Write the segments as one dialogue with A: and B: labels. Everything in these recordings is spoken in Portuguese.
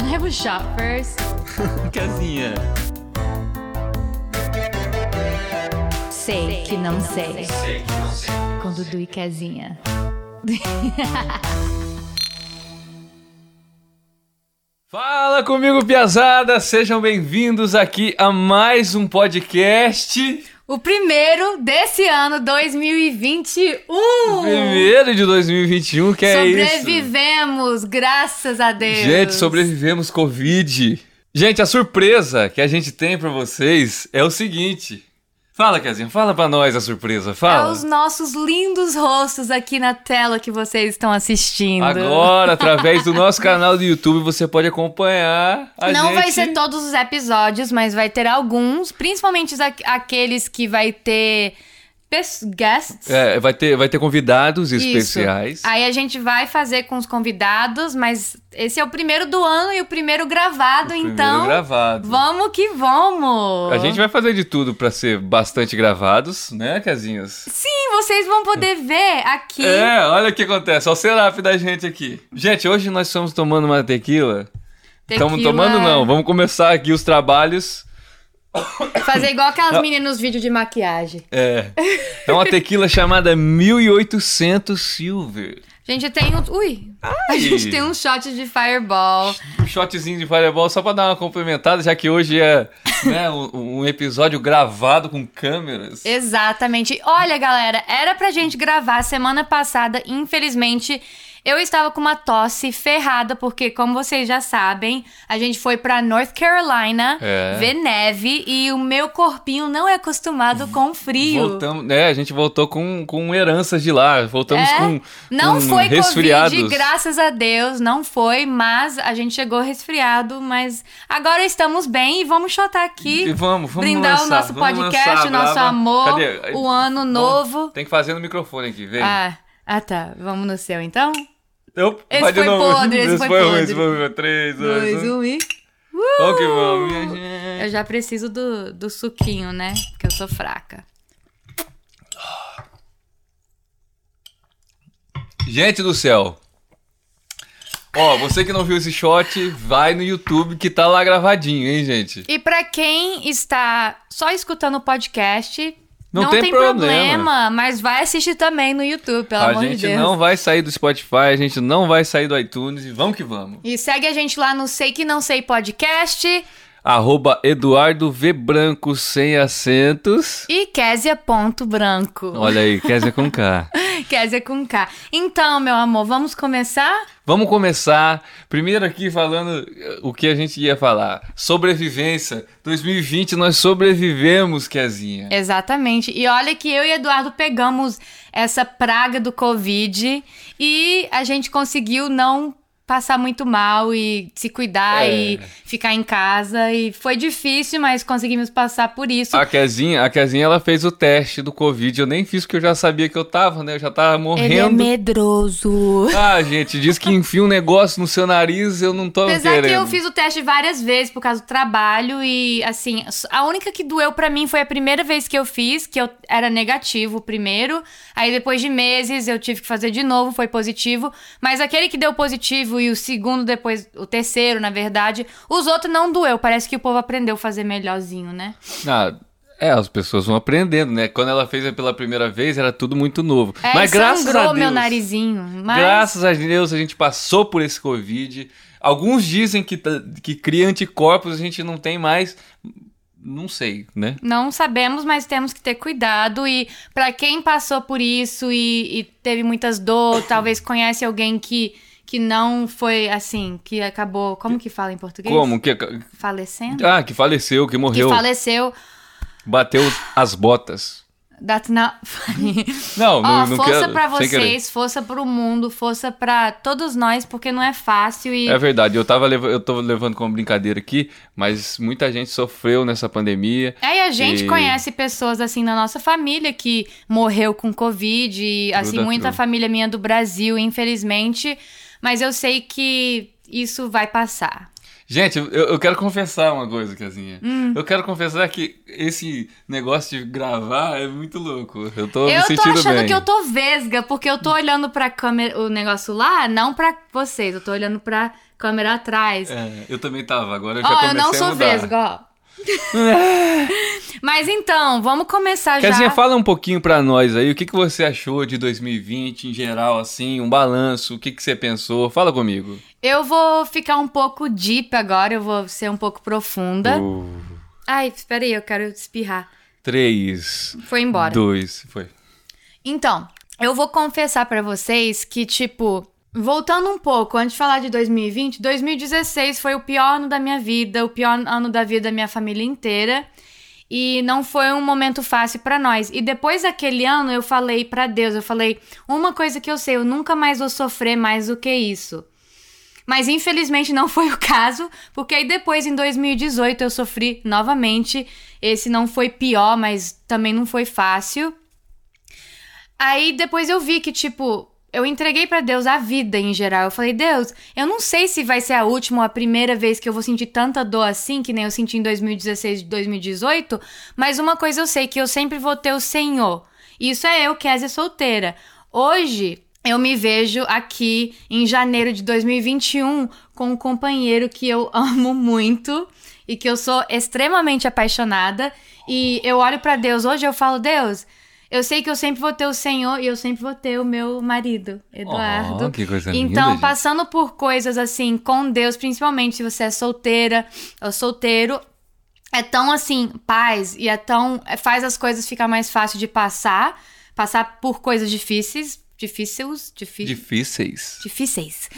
A: Can I have a shot first?
B: Casinha.
A: Sei que não sei. Com Dudu e Casinha.
B: Fala comigo, piazada! Sejam bem-vindos aqui a mais um podcast.
A: O primeiro desse ano 2021.
B: Primeiro de 2021, que é isso?
A: Sobrevivemos, graças a Deus.
B: Gente, sobrevivemos Covid. Gente, a surpresa que a gente tem pra vocês é o seguinte. Fala, Casinha, fala pra nós a surpresa,
A: É
B: fala.
A: os nossos lindos rostos aqui na tela que vocês estão assistindo.
B: Agora, através do nosso canal do YouTube, você pode acompanhar a
A: Não
B: gente.
A: vai ser todos os episódios, mas vai ter alguns, principalmente aqueles que vai ter guests.
B: É, vai ter, vai ter convidados
A: Isso.
B: especiais.
A: Aí a gente vai fazer com os convidados, mas esse é o primeiro do ano e o primeiro gravado,
B: Primeiro
A: então.
B: gravado.
A: Vamos que vamos!
B: A gente vai fazer de tudo pra ser bastante gravados, né, Casinhas?
A: Sim, vocês vão poder ver aqui.
B: É, olha o que acontece, olha o setup da gente aqui. Gente, hoje nós estamos tomando uma tequila. Estamos tomando não, vamos começar aqui os trabalhos.
A: Fazer igual aquelas meninas nos vídeos de maquiagem.
B: É, é uma tequila chamada 1800 Silver.
A: A gente tem um. Ui! A gente tem um shot de fireball.
B: Um shotzinho de fireball só pra dar uma complementada, já que hoje é né, um, um episódio gravado com câmeras.
A: Exatamente. Olha, galera, era pra gente gravar semana passada, infelizmente. Eu estava com uma tosse ferrada, porque, como vocês já sabem, a gente foi pra North Carolina
B: É.
A: ver neve e o meu corpinho não é acostumado com frio.
B: Voltamos, né? A gente voltou com, com heranças de lá. Voltamos
A: É,
B: com,
A: não
B: com
A: foi
B: resfriados.
A: Covid, graças a Deus, não foi, mas a gente chegou resfriado, mas agora estamos bem e vamos shotar aqui.
B: E vamos, vamos
A: brindar o
B: lançar,
A: nosso
B: vamos
A: podcast,
B: lançar,
A: o nosso
B: brava.
A: amor,
B: Cadê?
A: o ano novo.
B: Tem que fazer no microfone aqui, vem.
A: Ah, ah, tá. Vamos no seu, então?
B: Eu,
A: esse
B: vai de
A: foi
B: novo.
A: podre, esse foi
B: ruim,
A: podre.
B: esse foi ruim. Três, dois,
A: Dois,
B: um.
A: um e...
B: Vamos que vamos, minha gente.
A: Eu já preciso do, do suquinho, né? Porque eu sou fraca.
B: Gente do céu. Ó, você que não viu esse shot, vai no YouTube que tá lá gravadinho, hein, gente?
A: E pra quem está só escutando o podcast,
B: Não
A: não,
B: tem
A: tem,
B: problema.
A: problema. mas vai assistir também no YouTube, pelo
B: a
A: amor
B: gente
A: de Deus.
B: não vai sair do Spotify, a gente não vai sair do iTunes e vamos que vamos.
A: E segue a gente lá no Sei Que Não Sei Podcast
B: Arroba Eduardo V Branco sem acentos.
A: e Késia.branco.
B: Olha aí, Kézia com K.
A: Késia com K. Então, meu amor, vamos começar?
B: Vamos começar primeiro aqui falando eh, o que a gente ia falar. Sobrevivência. 2020 nós sobrevivemos, Kezinha.
A: Exatamente. E olha que eu e Eduardo pegamos essa praga do Covid e a gente conseguiu não passar muito mal e se cuidar
B: É.
A: e ficar em casa. E foi difícil, mas conseguimos passar por isso.
B: A Kezinha, a Kezinha, ela fez o teste do Covid. Eu nem fiz porque eu já sabia que eu tava, né? Eu já tava
A: Ele é
B: morrendo.
A: medroso.
B: Ah, gente, diz que enfia um negócio no seu nariz, eu não tô
A: Apesar
B: querendo.
A: que eu fiz o teste várias vezes por causa do trabalho e assim, a única que doeu pra mim foi a primeira vez que eu fiz, que eu era negativo o primeiro, aí depois de meses eu tive que fazer de novo, foi positivo, mas aquele que deu positivo e o segundo depois, o terceiro, na verdade, os outros não doeu, parece que o povo aprendeu a fazer melhorzinho, né?
B: Ah, é, as pessoas vão aprendendo, né? Quando ela fez pela primeira vez, era tudo muito novo.
A: É,
B: Mas graças a Deus.
A: meu narizinho, mas
B: Graças a Deus a gente passou por esse Covid. Alguns dizem que, tá- que cria anticorpos, a gente não tem mais. Não sei, né?
A: Não sabemos, mas temos que ter cuidado. E pra quem passou por isso e, e teve muitas dores, talvez conhece alguém que, que não foi assim, que acabou. Como que fala em português?
B: Como? Que,
A: Falecendo?
B: ah, que faleceu, que
A: Que
B: morreu,
A: faleceu.
B: bateu as botas.
A: That's not funny.
B: Não, não, não
A: força
B: quero.
A: pra vocês, força pro mundo, força pra todos nós, porque não é fácil e
B: É verdade, eu, tava leva- eu tô levando como brincadeira aqui, mas muita gente sofreu nessa pandemia.
A: É, e a gente
B: E-
A: conhece pessoas assim na nossa família que morreu com Covid, e assim, muita família minha do Brasil, infelizmente. Mas eu sei que isso vai passar.
B: Gente, eu, eu quero confessar uma coisa, Casinha.
A: Hum.
B: Eu quero confessar que esse negócio de gravar é muito louco. Eu tô me
A: Eu tô
B: sentindo
A: achando
B: bem.
A: que eu tô vesga, porque eu tô olhando pra câmera, o negócio lá, não pra vocês, eu tô olhando pra câmera atrás.
B: É, eu também tava, agora eu já
A: Ó,
B: comecei
A: eu não
B: a
A: sou
B: mudar.
A: vesga, ó. Mas então, vamos começar
B: Casinha,
A: já.
B: fala um pouquinho pra nós aí, o que, que você achou de 2020 em geral, assim, um balanço, o que, que você pensou? Fala comigo.
A: Eu vou ficar um pouco deep agora, eu vou ser um pouco profunda.
B: Uh,
A: Ai, espera aí, eu quero espirrar.
B: três,
A: Foi embora.
B: dois, foi.
A: Então, eu vou confessar pra vocês que, tipo, voltando um pouco, antes de falar de 2020, 2016 foi o pior ano da minha vida, o pior ano da vida da minha família inteira. E não foi um momento fácil pra nós. E depois daquele ano eu falei pra Deus, eu falei, uma coisa que eu sei, eu nunca mais vou sofrer mais do que isso. Mas infelizmente não foi o caso, porque aí depois em 2018 eu sofri novamente. Esse não foi pior, mas também não foi fácil. Aí depois eu vi que, tipo, eu entreguei pra Deus a vida em geral. Eu falei, Deus, eu não sei se vai ser a última ou a primeira vez que eu vou sentir tanta dor assim, que nem eu senti em 2016 e 2018, mas uma coisa eu sei, que eu sempre vou ter o Senhor. Isso é eu, Kézia, solteira. Hoje, eu me vejo aqui em janeiro de 2021 com um companheiro que eu amo muito e que eu sou extremamente apaixonada. E eu olho pra Deus hoje eu falo, Deus, eu sei que eu sempre vou ter o Senhor e eu sempre vou ter o meu marido, Eduardo.
B: Oh, que coisa linda,
A: então,
B: gente.
A: passando por coisas assim com Deus, principalmente se você é solteira ou solteiro, é tão assim, paz, e é tão. é- faz as coisas ficar mais fácil de passar, passar por coisas difíceis. Difíceis? Difí
B: Difíceis.
A: difíceis.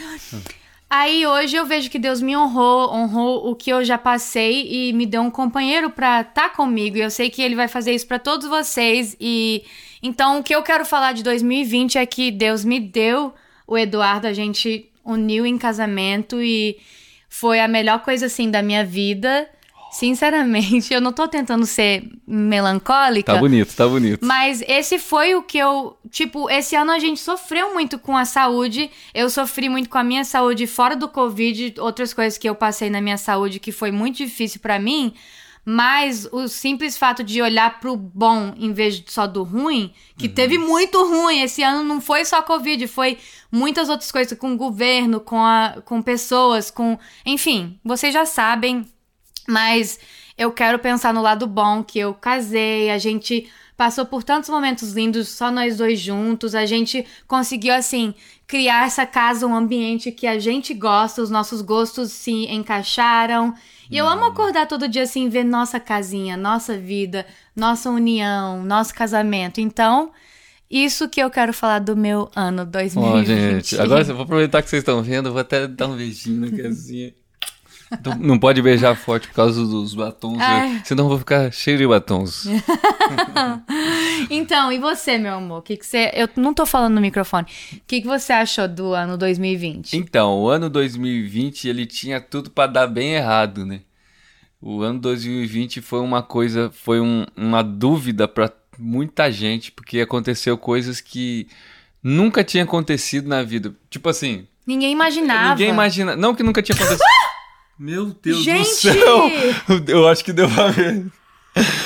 A: Aí hoje eu vejo que Deus me honrou, honrou o que eu já passei e me deu um companheiro pra estar comigo. E eu sei que ele vai fazer isso pra todos vocês. E então o que eu quero falar de 2020 é que Deus me deu o Eduardo, a gente uniu em casamento e foi a melhor coisa assim da minha vida. Sinceramente, eu não tô tentando ser melancólica.
B: Tá bonito, tá bonito.
A: Mas esse foi o que eu. Tipo, esse ano a gente sofreu muito com a saúde. Eu sofri muito com a minha saúde fora do Covid, outras coisas que eu passei na minha saúde que foi muito difícil pra mim. Mas o simples fato de olhar pro bom em vez de só do ruim, que teve muito ruim. Esse ano não foi só Covid, foi muitas outras coisas com o governo, com, a, com pessoas, com. Enfim, vocês já sabem. Mas eu quero pensar no lado bom, que eu casei, a gente passou por tantos momentos lindos, só nós dois juntos, a gente conseguiu, assim, criar essa casa, um ambiente que a gente gosta, os nossos gostos se encaixaram. E eu amo acordar todo dia assim, ver nossa casinha, nossa vida, nossa união, nosso casamento. Então, isso que eu quero falar do meu ano 2020.
B: Ó, gente, agora eu vou aproveitar que vocês estão vendo, eu vou até dar um beijinho na casinha. Não- Não pode beijar forte por causa dos batons,
A: Ai.
B: né? senão eu vou ficar cheio de batons.
A: Então, e você, meu amor? O que, que você. Eu não tô falando no microfone. O que, que você achou do ano 2020?
B: Então, o ano 2020 ele tinha tudo pra dar bem errado, né? O ano 2020 foi uma coisa, foi um- uma dúvida pra muita gente, porque aconteceu coisas que nunca tinha acontecido na vida. Tipo assim,
A: Ninguém imaginava.
B: ninguém imagina, não que nunca tinha acontecido. Meu Deus do
A: Gente!
B: céu! Eu acho que deu pra ver.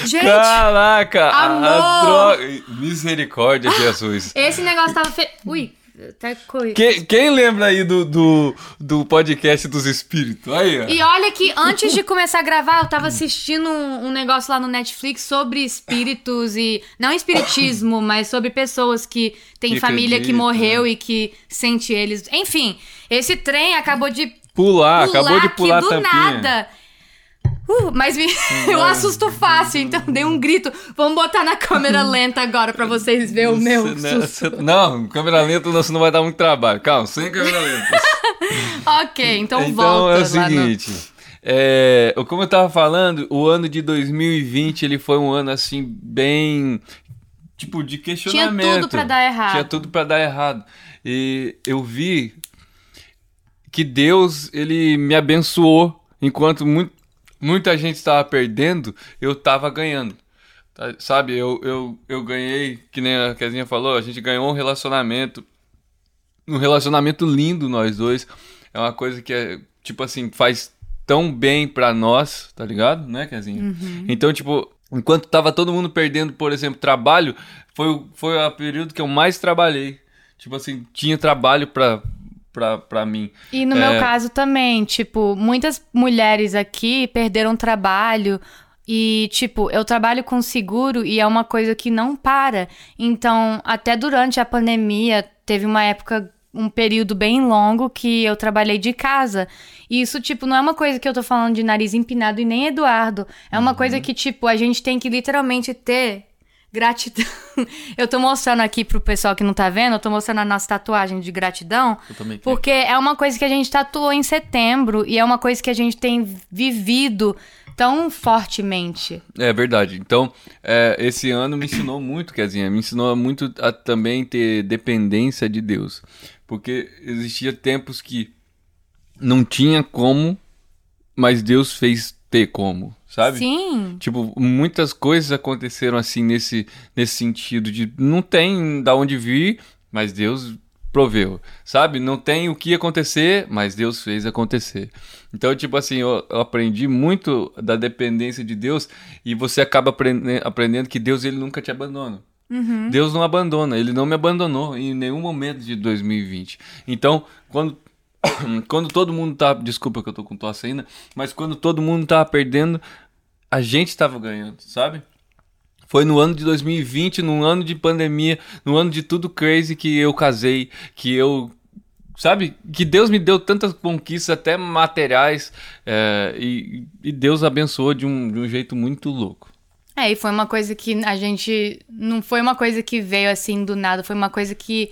A: Gente,
B: Caraca!
A: Amor!
B: A droga. Misericórdia, Jesus.
A: esse negócio tava. Fe... Ui, até coi.
B: Quem, quem lembra aí do, do, do podcast dos espíritos? Aí, ó.
A: E olha que antes de começar a gravar, eu tava assistindo um, um negócio lá no Netflix sobre espíritos e. Não espiritismo, mas sobre pessoas que têm
B: Que
A: família que
B: acreditam,
A: morreu e que sente eles. Enfim, esse trem acabou de
B: Pular,
A: pular
B: acabou de pular a
A: do
B: tampinha.
A: nada. Uh, mas me... eu assusto fácil, então dei um grito. Vamos botar na câmera lenta agora pra vocês verem o meu
B: né,
A: susto.
B: você- Não, câmera lenta não, senão vai dar muito trabalho. Calma, sem câmera lenta.
A: Ok, então,
B: então
A: volta
B: é o
A: lá no-
B: seguinte. É, como eu tava falando, o ano de 2020 ele foi um ano assim bem tipo de questionamento.
A: tudo pra dar errado.
B: Tinha tudo pra dar errado. E eu vi que Deus ele me abençoou enquanto muito, muita gente estava perdendo, eu tava ganhando. Tá? Sabe, eu, eu, eu ganhei, que nem a Kezinha falou, a gente ganhou um relacionamento. Um relacionamento lindo, nós dois. É uma coisa que é, tipo assim, faz tão bem pra nós, tá ligado? Né, Kezinha? Então, tipo, enquanto tava todo mundo perdendo, por exemplo, trabalho, foi, o- foi o período que eu mais trabalhei. Tipo assim, tinha trabalho pra, pra, pra mim.
A: E no
B: É.
A: meu caso também, tipo, muitas mulheres aqui perderam trabalho. E, tipo, eu trabalho com seguro e é uma coisa que não para. Então, até durante a pandemia, teve uma época, um período bem longo que eu trabalhei de casa. E isso, tipo, não é uma coisa que eu tô falando de nariz empinado e nem Eduardo. É uma coisa que, tipo, a gente tem que literalmente ter gratidão. eu tô mostrando aqui pro pessoal que não tá vendo, eu tô mostrando a nossa tatuagem de gratidão.
B: Eu também quero.
A: Porque é uma coisa que a gente tatuou em setembro e é uma coisa que a gente tem vivido tão fortemente.
B: É verdade. Então, é, esse ano me ensinou muito, Kezinha. Me ensinou muito a também ter dependência de Deus. Porque existia tempos que não tinha como, mas Deus fez ter como, sabe?
A: Sim.
B: Tipo, muitas coisas aconteceram assim nesse, nesse sentido de não tem da onde vir, mas Deus proveu, sabe? Não tem o que acontecer, mas Deus fez acontecer. Então, tipo assim, eu, eu aprendi muito da dependência de Deus e você acaba aprende- aprendendo que Deus ele nunca te abandona. Deus não abandona, ele não me abandonou em nenhum momento de 2020. Então, quando quando todo mundo tá, desculpa que eu tô com tosse ainda, mas quando todo mundo tava perdendo, a gente tava ganhando, sabe? Foi no ano de 2020, num ano de pandemia, no ano de tudo crazy que eu casei, que eu. Sabe? Que Deus me deu tantas conquistas, até materiais, é, e, e Deus abençoou de um, de um jeito muito louco.
A: É, e foi uma coisa que a gente. Não foi uma coisa que veio assim do nada, foi uma coisa que.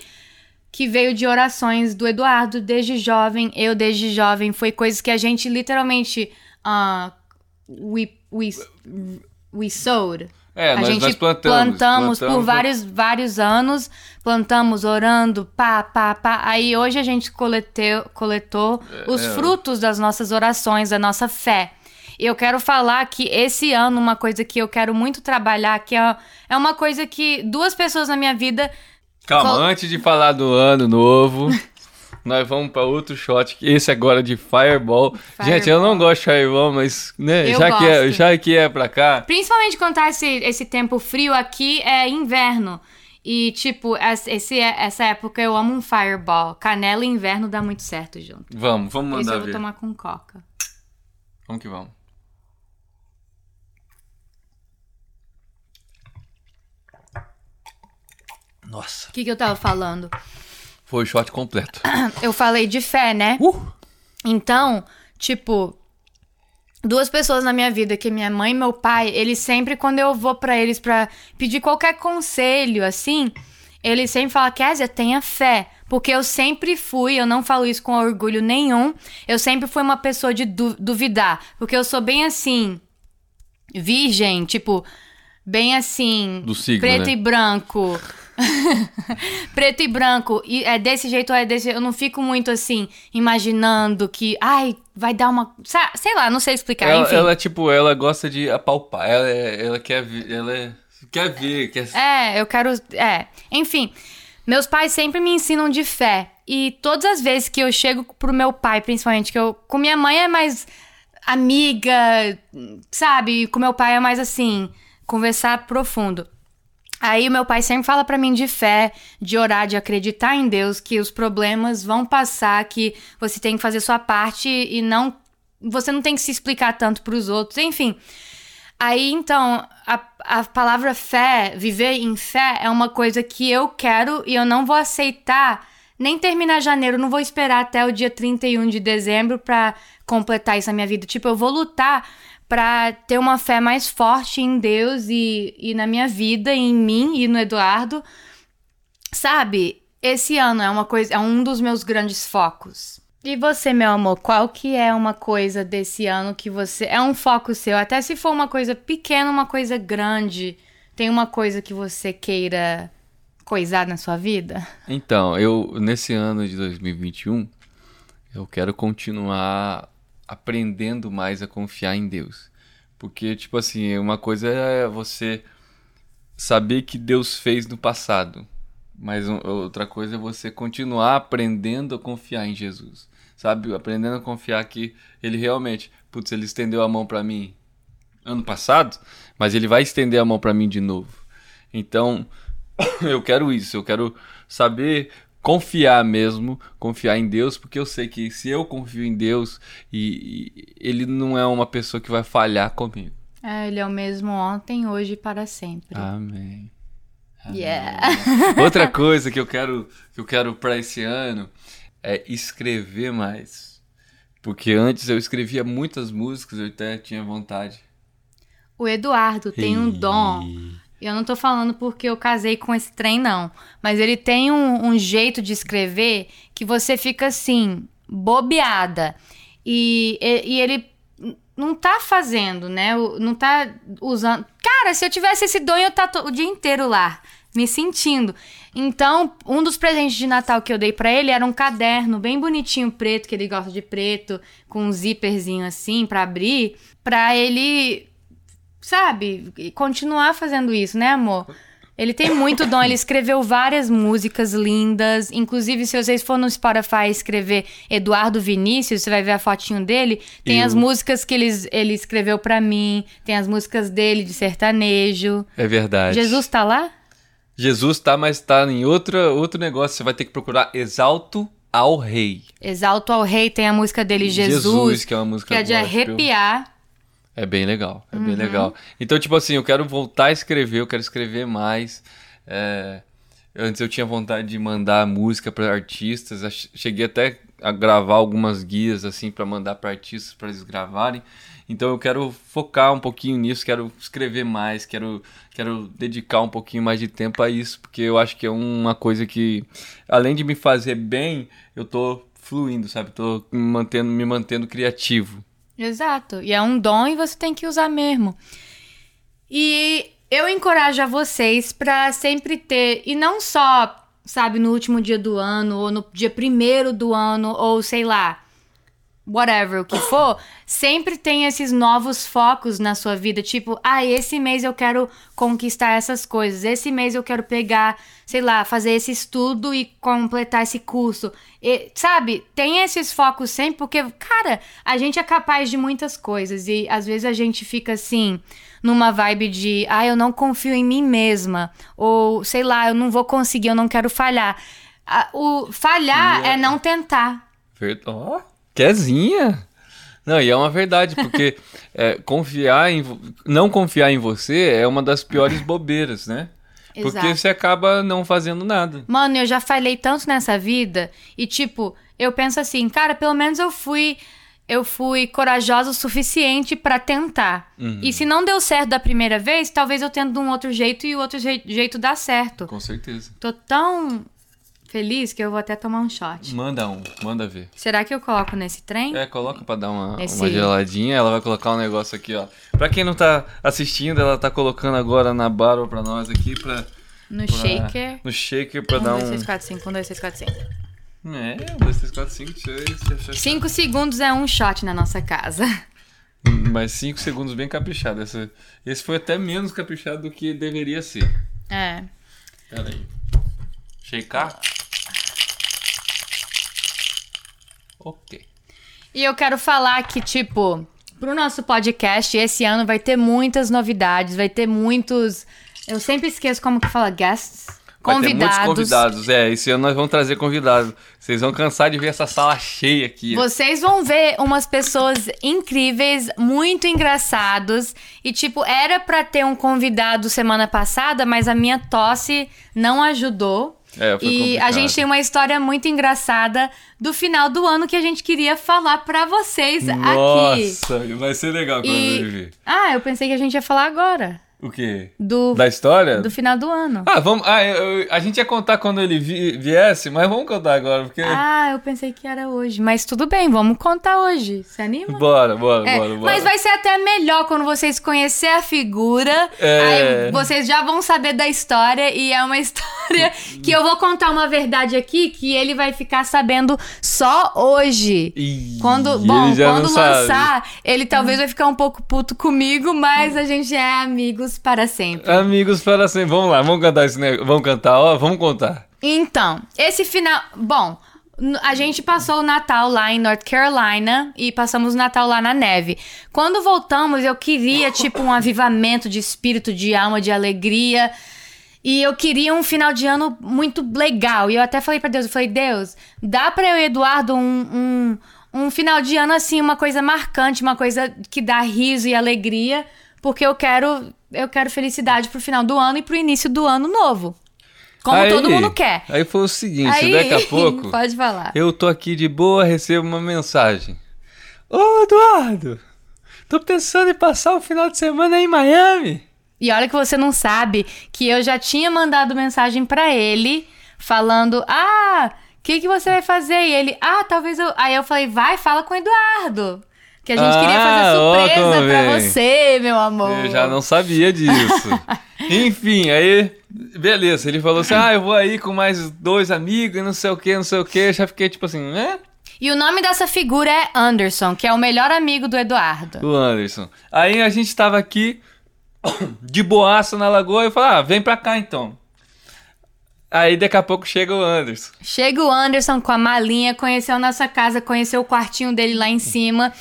A: Que veio de orações do Eduardo desde jovem, eu desde jovem. Foi coisas que a gente literalmente. ah, we, we, we sowed.
B: É,
A: a
B: nós,
A: gente
B: nós plantamos.
A: plantamos, por
B: plantamos-
A: vários, vários anos, plantamos orando, pá, pá, pá. Aí hoje a gente coleteu, coletou os
B: é.
A: frutos das nossas orações, da nossa fé. E eu quero falar que esse ano, uma coisa que eu quero muito trabalhar, que é, é uma coisa que duas pessoas na minha vida.
B: Calma, antes de falar do ano novo, nós vamos pra outro shot. Esse agora de Fireball. Gente, eu não
A: Fireball.
B: gosto de Fireball, mas né,
A: Eu
B: já, que é, já que é pra cá.
A: Principalmente quando tá esse, esse tempo frio aqui, é inverno. E, tipo, es- esse, essa época eu amo um fireball. Canela e inverno dá muito certo junto.
B: Vamos, vamos mandar
A: eu vou
B: ver.
A: tomar com coca.
B: Vamos que vamos. Nossa.
A: O que, que eu tava falando?
B: Foi o shot completo.
A: Eu falei de fé, né?
B: Uh!
A: Então, tipo, duas pessoas na minha vida, que minha mãe e meu pai, eles sempre, quando eu vou pra eles pra pedir qualquer conselho, assim, eles sempre falam, Kézia, tenha fé. Porque eu sempre fui, eu não falo isso com orgulho nenhum, eu sempre fui uma pessoa de du- duvidar. Porque eu sou bem assim, virgem, tipo, bem assim,
B: signo,
A: preto
B: né?
A: e branco. preto e branco. E é desse jeito ou é desse Eu não fico muito assim, imaginando que, ai, vai dar uma. Sei lá, não sei explicar.
B: Ela,
A: Enfim.
B: ela, tipo, ela gosta de apalpar. Ela, ela quer ver. Ela é- quer ver. Quer...
A: É, eu quero. É. Enfim, meus pais sempre me ensinam de fé. E todas as vezes que eu chego pro meu pai, principalmente, que eu. Com minha mãe é mais amiga, sabe? Com meu pai é mais assim, conversar profundo. Aí o meu pai sempre fala pra mim de fé, de orar, de acreditar em Deus, que os problemas vão passar, que você tem que fazer sua parte e não você não tem que se explicar tanto pros outros, enfim. Aí então, a, a palavra fé, viver em fé é uma coisa que eu quero e eu não vou aceitar nem terminar janeiro, não vou esperar até o dia 31 de dezembro pra completar isso na minha vida. Tipo, eu vou lutar pra ter uma fé mais forte em Deus e, e na minha vida, em mim e no Eduardo. Sabe, esse ano é uma coisa, é um dos meus grandes focos. E você, meu amor, qual que é uma coisa desse ano que você é um foco seu? Até se for uma coisa pequena, uma coisa grande, tem uma coisa que você queira coisar na sua vida?
B: Então, eu, nesse ano de 2021, eu quero continuar aprendendo mais a confiar em Deus. Porque, tipo assim, uma coisa é você saber que Deus fez no passado. Mas outra coisa é você continuar aprendendo a confiar em Jesus. sabe? Aprendendo a confiar que ele realmente, putz, ele estendeu a mão para mim ano passado, mas ele vai estender a mão para mim de novo. Então, eu quero isso, eu quero saber confiar mesmo, confiar em Deus, porque eu sei que se eu confio em Deus e, e ele não é uma pessoa que vai falhar comigo.
A: É, ele é o mesmo ontem, hoje e para sempre.
B: Amém. Amém.
A: Yeah.
B: Outra coisa que eu quero que eu quero para esse ano é escrever mais. Porque antes eu escrevia muitas músicas, eu até tinha vontade.
A: O Eduardo tem um dom. Eu não tô falando porque eu casei com esse trem, não. Mas ele tem um, um jeito de escrever que você fica assim, bobeada. E, e, e ele não tá fazendo, né? Não tá usando. Cara, se eu tivesse esse dom, eu tá o dia inteiro lá, me sentindo. Então, um dos presentes de Natal que eu dei pra ele era um caderno bem bonitinho preto, que ele gosta de preto, com um zíperzinho assim pra abrir, pra ele, sabe, continuar fazendo isso, né, amor? Ele tem muito dom, ele escreveu várias músicas lindas. Inclusive, se vocês for no Spotify escrever Eduardo Vinícius, você vai ver a fotinho dele. Tem
B: Eu.
A: as músicas que ele, ele escreveu pra mim, tem as músicas dele de sertanejo.
B: É verdade.
A: Jesus tá lá?
B: Jesus tá, mas tá em outra, outro negócio. Você vai ter que procurar Exalto ao Rei.
A: Exalto ao Rei tem a música dele, Jesus,
B: Jesus, que é uma música
A: que é de arrepiar.
B: É bem legal, é
A: Uhum.
B: bem legal. Então, tipo assim, eu quero voltar a escrever, eu quero escrever mais. É, Antes eu tinha vontade de mandar música para artistas, cheguei até a gravar algumas guias assim para mandar para artistas para eles gravarem. Então eu quero focar um pouquinho nisso, quero escrever mais, quero quero dedicar um pouquinho mais de tempo a isso, porque eu acho que é uma coisa que além de me fazer bem, eu tô fluindo, sabe? Tô mantendo me mantendo criativo.
A: Exato. E é um dom e você tem que usar mesmo. E eu encorajo a vocês pra sempre ter, e não só, sabe, no último dia do ano, ou no dia primeiro do ano, ou sei lá, whatever o que for, sempre tem esses novos focos na sua vida. Tipo, ah, esse mês eu quero conquistar essas coisas. Esse mês eu quero pegar, sei lá, fazer esse estudo e completar esse curso. E, sabe, tem esses focos sempre, porque, cara, a gente é capaz de muitas coisas. E às vezes a gente fica assim, numa vibe de, ah, eu não confio em mim mesma. Ou, sei lá, eu não vou conseguir, eu não quero falhar. O falhar é não tentar.
B: Ver- Ó, quezinha. Não, e é uma verdade, porque é, confiar em não confiar em você é uma das piores bobeiras, né? Porque
A: Exato.
B: você acaba não fazendo nada.
A: Mano, eu já falhei tanto nessa vida e tipo, eu penso assim, cara, pelo menos eu fui eu fui corajosa o suficiente pra tentar. E se não deu certo da primeira vez, talvez eu tento de um outro jeito e o outro jei- jeito dá certo.
B: Com certeza.
A: Tô tão feliz que eu vou até tomar um shot.
B: Manda um, manda ver.
A: Será que eu coloco nesse trem?
B: É, coloca pra dar uma,
A: Esse-
B: uma geladinha. Ela vai colocar um negócio aqui, ó. Pra quem não tá assistindo, ela tá colocando agora na barba pra nós aqui, pra...
A: No
B: pra-
A: shaker.
B: No shaker pra
A: Um,
B: dar
A: dois,
B: um...
A: três, quatro, cinco. Um, dois, três, quatro, cinco.
B: É, um, dois, três, quatro, cinco, seis, sete, sete,
A: Cinco segundos é um shot na nossa casa.
B: Mais 5 segundos bem caprichado. Essa, esse foi até menos caprichado do que deveria ser.
A: É.
B: Pera aí. Shakear? Ok.
A: E eu quero falar que, tipo, pro nosso podcast, esse ano vai ter muitas novidades, vai ter muitos. Eu sempre esqueço como que fala guests.
B: Vai
A: Convidados.
B: muitos convidados. É, esse ano nós vamos trazer convidados. Vocês vão cansar de ver essa sala cheia aqui.
A: Vocês vão ver umas pessoas incríveis, muito engraçados. E, tipo, era pra ter um convidado semana passada, mas a minha tosse não ajudou.
B: É, foi
A: e
B: complicado.
A: a gente tem uma história muito engraçada do final do ano que a gente queria falar pra vocês aqui.
B: Nossa, vai ser legal quando
A: E-
B: ele ver.
A: Ah, eu pensei que a gente ia falar agora.
B: O quê?
A: Do,
B: Da história?
A: do final do ano.
B: Ah, vamos. Ah, eu- eu- a gente ia contar quando ele vi- viesse, mas vamos contar agora, porque.
A: Ah, eu pensei que era hoje. Mas tudo bem, vamos contar hoje. Você anima?
B: Bora, bora,
A: É,
B: bora, bora.
A: mas vai ser até melhor quando vocês conhecer a figura.
B: É.
A: Aí vocês já vão saber da história. E é uma história que eu vou contar uma verdade aqui que ele vai ficar sabendo só hoje.
B: Ih,
A: Quando, bom, quando
B: sabe.
A: lançar, ele talvez vai ficar um pouco puto comigo, mas a gente é amigos para sempre.
B: Amigos para sempre. Vamos lá, vamos cantar esse negócio. Vamos cantar, ó, vamos contar.
A: Então, esse final. Bom, A gente passou o Natal lá em North Carolina e passamos o Natal lá na neve. Quando voltamos, eu queria, tipo, um avivamento de espírito, de alma, de alegria. E eu queria um final de ano muito legal. E eu até falei pra Deus, eu falei, Deus, dá pra eu e Eduardo um, um, um final de ano assim, uma coisa marcante, uma coisa que dá riso e alegria, porque eu quero, eu quero felicidade pro final do ano e pro início do ano novo. Como
B: Aí-
A: todo mundo quer.
B: Aí foi o seguinte,
A: Aí,
B: daqui a pouco,
A: pode falar.
B: eu tô aqui de boa, recebo uma mensagem. Ô, Eduardo, tô pensando em passar o final de semana em Miami.
A: E olha que você não sabe que eu já tinha mandado mensagem pra ele falando: "Ah, o que que você vai fazer?" E ele: "Ah, talvez eu". Aí eu falei: "Vai, fala com o Eduardo". Que a gente queria
B: Ah,
A: fazer
B: ó,
A: surpresa
B: como
A: pra
B: vem.
A: você, meu amor.
B: Eu já não sabia disso. Enfim, aí, beleza. Ele falou assim: ah, eu vou aí com mais dois amigos, não sei o que, não sei o que. Já fiquei tipo assim, né?
A: E o nome dessa figura é Anderson, que é o melhor amigo do Eduardo.
B: O Anderson. Aí a gente tava aqui, de boaça na lagoa, e eu falei: ah, vem pra cá então. Aí daqui a pouco chega o Anderson.
A: Chega o Anderson com a malinha, conheceu nossa casa, conheceu o quartinho dele lá em cima.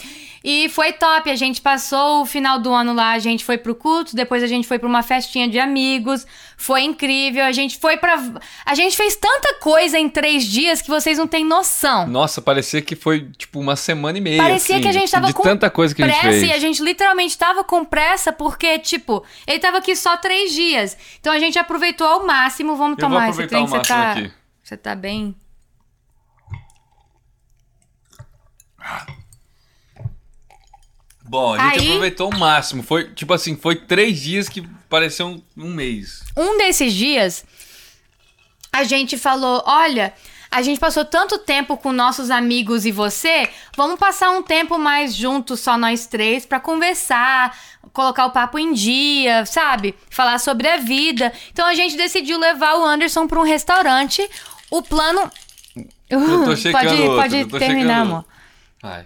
A: E foi top. A gente passou o final do ano lá, a gente foi pro culto, depois a gente foi pra uma festinha de amigos. Foi incrível. A gente foi pra. A gente fez tanta coisa em três dias que vocês não têm noção.
B: Nossa, parecia que foi tipo uma semana e meia.
A: Parecia
B: assim,
A: que a gente tava
B: de
A: com
B: tanta coisa que a gente
A: pressa
B: fez.
A: e a gente literalmente tava com pressa porque, tipo, ele tava aqui só três dias. Então a gente aproveitou ao máximo. Vamos
B: Eu
A: tomar esse trem você tá.
B: aqui.
A: Você tá bem.
B: Bom, a gente
A: Aí-
B: aproveitou o máximo. Foi tipo assim, foi três dias que pareceu um, um mês.
A: Um desses dias, a gente falou: olha. A gente passou tanto tempo com nossos amigos e você, vamos passar um tempo mais juntos, só nós três, pra conversar, colocar o papo em dia, sabe? Falar sobre a vida. Então a gente decidiu levar o Anderson pra um restaurante. O plano.
B: Eu tô checando
A: pode
B: outro,
A: pode
B: eu tô
A: terminar,
B: checando
A: amor.
B: Ai.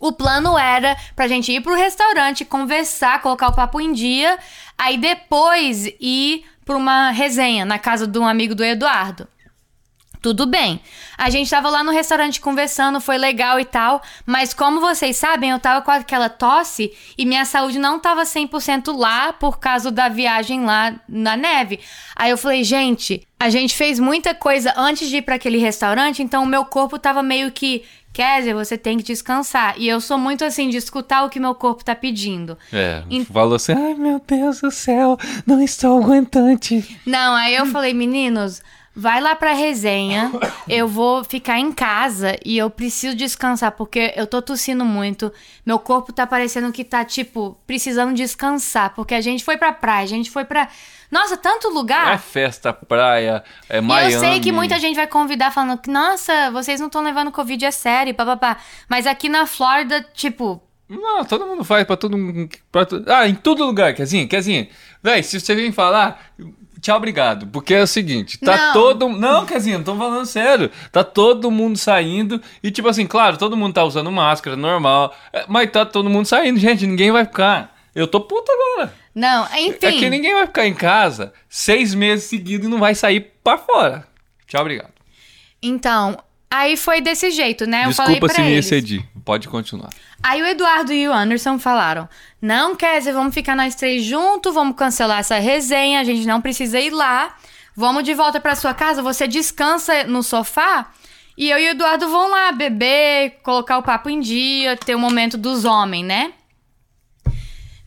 A: O plano era pra gente ir pro restaurante, conversar, colocar o papo em dia, aí depois ir pra uma resenha na casa de um amigo do Eduardo. Tudo bem. A gente tava lá no restaurante conversando, foi legal e tal, mas como vocês sabem, eu tava com aquela tosse e minha saúde não tava 100% lá por causa da viagem lá na neve. Aí eu falei, gente, a gente fez muita coisa antes de ir pra aquele restaurante, então o meu corpo tava meio que, Kézia, você tem que descansar. E eu sou muito assim de escutar o que meu corpo tá pedindo.
B: É,
A: Em-
B: falou assim: ai meu Deus do céu, não estou aguentante.
A: Não, aí eu falei, meninos, vai lá pra resenha. Eu vou ficar em casa e eu preciso descansar, porque eu tô tossindo muito. Meu corpo tá parecendo que tá, tipo, precisando descansar. Porque a gente foi pra praia, a gente foi pra. Nossa, tanto
B: É
A: lugar.
B: festa, praia, é
A: E
B: Miami.
A: eu sei que muita gente vai convidar falando que, nossa, vocês não estão levando Covid a sério, papapá. Mas aqui na Flórida, tipo,
B: Não, todo mundo faz pra todo mundo. pra Ah, em todo lugar, Kezinha, Kezinha. Véi, se você vem falar, tchau, obrigado. Porque é o seguinte, tá
A: Não.
B: todo. Não, Kezinha, não tô falando sério. Tá todo mundo saindo. E tipo assim, claro, todo mundo tá usando máscara, normal. é, Mas tá todo mundo saindo, gente. Ninguém vai ficar. Eu tô puto agora.
A: não, enfim.
B: É que ninguém vai ficar em casa seis meses seguidos e não vai sair pra fora. Tchau, obrigado.
A: Então, aí foi desse jeito, né? Eu falei
B: Desculpa
A: pra
B: se me
A: eles.
B: excedi. Pode continuar.
A: Aí o Eduardo e o Anderson falaram: Não, Kézia, vamos ficar nós três juntos, vamos cancelar essa resenha, a gente não precisa ir lá. Vamos de volta pra sua casa, você descansa no sofá. E eu e o Eduardo vão lá beber, colocar o papo em dia, ter o momento dos homens, né?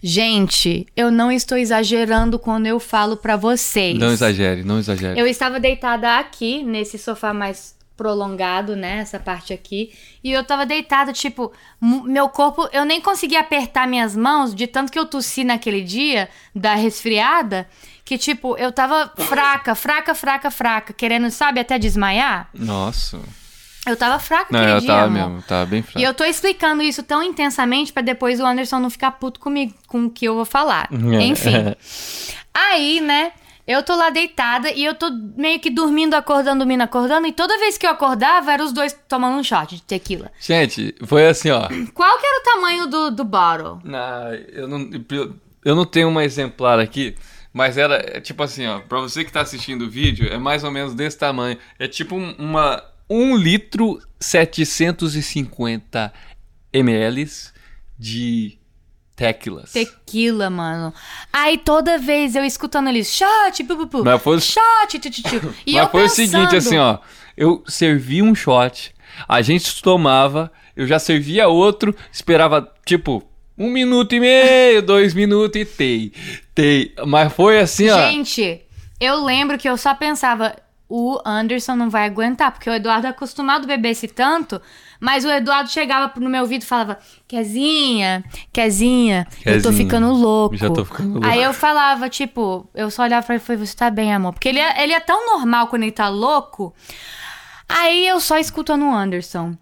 A: Gente, eu não estou exagerando quando eu falo pra vocês.
B: Não exagere, não exagere.
A: Eu estava deitada aqui, nesse sofá mais prolongado, né? Essa parte aqui. E eu tava deitada, tipo, meu corpo. Eu nem conseguia apertar minhas mãos de tanto que eu tossi naquele dia da resfriada. Que, tipo, eu tava fraca, fraca, fraca, fraca, querendo, sabe, até desmaiar.
B: Nossa.
A: Eu tava fraca
B: Não,
A: aquele
B: eu
A: dia.
B: tava
A: amor.
B: mesmo, tava bem fraco.
A: E eu tô explicando isso tão intensamente pra depois o Anderson não ficar puto comigo com o que eu vou falar.
B: É.
A: Enfim. Aí, né? Eu tô lá deitada e eu tô meio que dormindo, acordando, dormindo, acordando. E toda vez que eu acordava, eram os dois tomando um shot de tequila.
B: Gente, foi assim, ó.
A: Qual que era o tamanho do, do bottle?
B: Na, eu, não, eu não tenho uma exemplar aqui, mas era é tipo assim, ó. Pra você que tá assistindo o vídeo, é mais ou menos desse tamanho. É tipo um- uma, 1 litro 750 ml de tequilas.
A: Tequila, mano. Aí toda vez eu escutando eles, shot, pu, pu, pu,
B: Mas foi-
A: shot. E eu
B: Mas foi
A: pensando,
B: o seguinte, assim, ó. Eu servi um shot, a gente tomava, eu já servia outro, esperava, tipo, um minuto e meio, dois minutos e tei. Tei. Mas foi assim, ó.
A: Gente, eu lembro que eu só pensava, o Anderson não vai aguentar, porque o Eduardo é acostumado a beber esse tanto, mas o Eduardo chegava no meu ouvido e falava, Quezinha, Quezinha, eu tô
B: Quezinha,
A: ficando louco.
B: já tô ficando louco.
A: Aí eu falava, tipo, eu só olhava pra ele e falei, você tá bem, amor? Porque ele é, ele é tão normal quando ele tá louco. Aí eu só escuto no Anderson.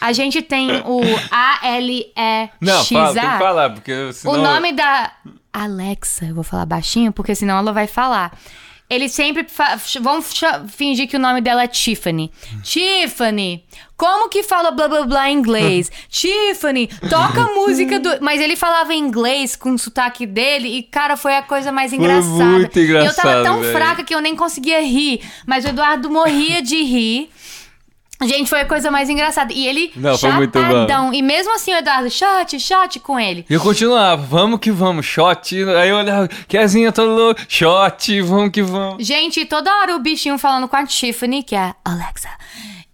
A: A gente tem o A-L-E-X-A.
B: Não, fala, tem que falar, porque senão...
A: O nome da Alexa, eu vou falar baixinho, porque senão ela vai falar. Eles sempre fa- vão fingir que o nome dela é Tiffany. Tiffany, como que fala blá blá blá em inglês? Tiffany, toca a música do. Mas ele falava em inglês com o sotaque dele e, cara, foi a coisa mais engraçada.
B: muito
A: E eu tava
B: engraçado,
A: tão
B: velho.
A: fraca que eu nem conseguia rir. Mas o Eduardo morria de rir. Gente, foi a coisa mais engraçada. E ele
B: Não, foi muito bom.
A: chapadão. E mesmo assim o Eduardo, shot, shot com ele.
B: Eu continuava, vamos que vamos, shot. Aí eu olhava, Kezinha, tô louco, shot, vamos que vamos.
A: Gente, toda hora o bichinho falando com a Tiffany, que é a Alexa.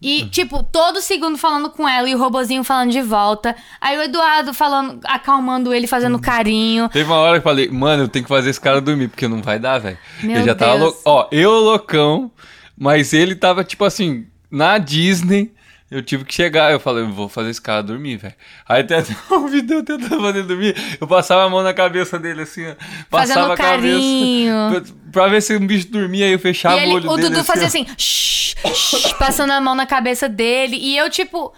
A: E, tipo, todo segundo falando com ela e o robozinho falando de volta. Aí o Eduardo falando, acalmando ele, fazendo carinho.
B: Teve uma hora que eu falei, mano, eu tenho que fazer esse cara dormir, porque não vai dar, velho. Eu já tava
A: Deus.
B: louco. Ó, eu loucão, mas ele tava, tipo assim, na Disney. Eu tive que chegar, eu falei, vou fazer esse cara dormir, velho. Aí até um vídeo eu tentando fazer ele dormir, eu passava a mão na cabeça dele, assim, ó. Passava
A: Fazendo
B: a cabeça. Pra, pra ver se o bicho dormia, aí eu fechava
A: ele,
B: o olho
A: o
B: dele.
A: Dudu fazia
B: ó.
A: assim, shh, shh, passando a mão na cabeça dele. E eu, tipo,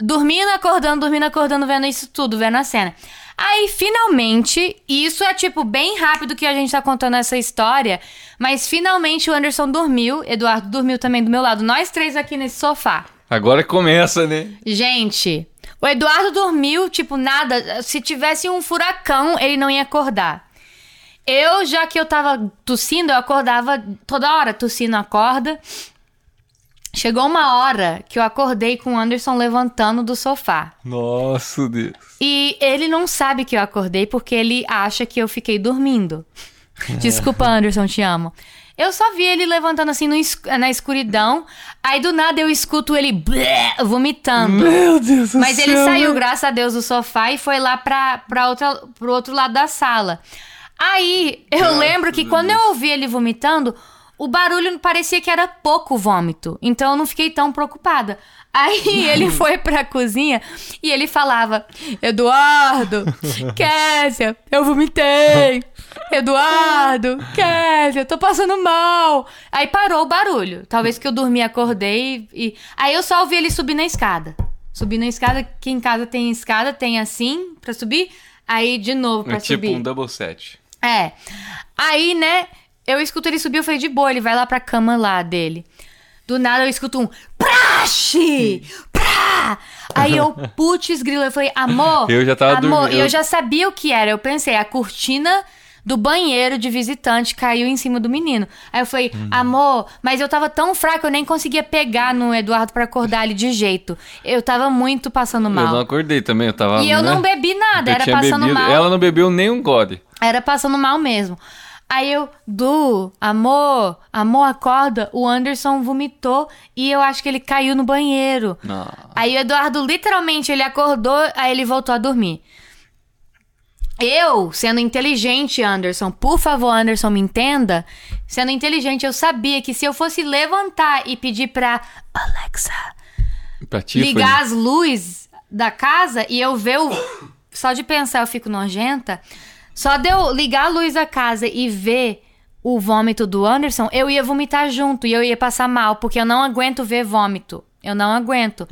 A: dormindo, acordando, dormindo, acordando, vendo isso tudo, vendo a cena. Aí, finalmente, isso é, tipo, bem rápido que a gente tá contando essa história, mas finalmente o Anderson dormiu, Eduardo dormiu também do meu lado, nós três aqui nesse sofá.
B: Agora começa, né?
A: Gente, o Eduardo dormiu, tipo, nada. Se tivesse um furacão, ele não ia acordar. Eu, já que eu tava tossindo, eu acordava toda hora, tossindo, acorda. Chegou uma hora que eu acordei com o Anderson levantando do sofá.
B: Nossa, Deus.
A: E ele não sabe que eu acordei porque ele acha que eu fiquei dormindo. Desculpa, Anderson, te amo. Eu só vi ele levantando assim no es- na escuridão. Aí do nada eu escuto ele blé, vomitando.
B: Meu Deus do
A: Mas ele
B: céu,
A: saiu,
B: velho.
A: graças a Deus, do sofá e foi lá pra, pra outra, pro outro lado da sala. Aí, eu
B: Graças
A: lembro que quando
B: Deus.
A: eu ouvi ele vomitando, o barulho parecia que era pouco vômito. Então eu não fiquei tão preocupada. Aí ele foi pra cozinha e ele falava: Eduardo, Késia, eu vomitei. Eduardo, Késia, eu tô passando mal. Aí parou o barulho. Talvez que eu dormi, acordei e. Aí eu só ouvi ele subir na escada. Subir na escada, que em casa tem escada, tem assim pra subir. Aí de novo pra
B: É tipo
A: subir.
B: um double set.
A: É. Aí, né, eu escuto ele subir, eu falei, de boa, ele vai lá pra cama lá dele. Do nada eu escuto um praxe! Prá! Aí eu, putz, grilo, eu falei, amor.
B: Eu já tava
A: amor,
B: dormindo,
A: E eu- já sabia o que era. Eu pensei, a cortina do banheiro de visitante caiu em cima do menino. Aí eu falei,
B: Hum.
A: amor, mas eu tava tão fraca, eu nem conseguia pegar no Eduardo pra acordar ele de jeito. Eu tava muito passando
B: Eu não
A: mal.
B: acordei também, eu tava.
A: E eu
B: né?
A: não bebi nada,
B: Eu
A: era passando
B: bebido.
A: mal.
B: Ela não bebeu nem um gole.
A: Era passando mal mesmo. Aí eu, Du, amor, amor, acorda. O Anderson vomitou e eu acho que ele caiu no banheiro.
B: Não.
A: Aí o Eduardo, literalmente, ele acordou, aí ele voltou a dormir. Eu, sendo inteligente, Anderson, por favor, Anderson, me entenda. Sendo inteligente, eu sabia que se eu fosse levantar e pedir pra Alexa
B: Pra
A: ligar as luzes da casa e eu ver o. Só de pensar eu fico nojenta. Só de eu ligar a luz da casa e ver o vômito do Anderson, eu ia vomitar junto e eu ia passar mal, porque eu não aguento ver vômito. Eu não aguento.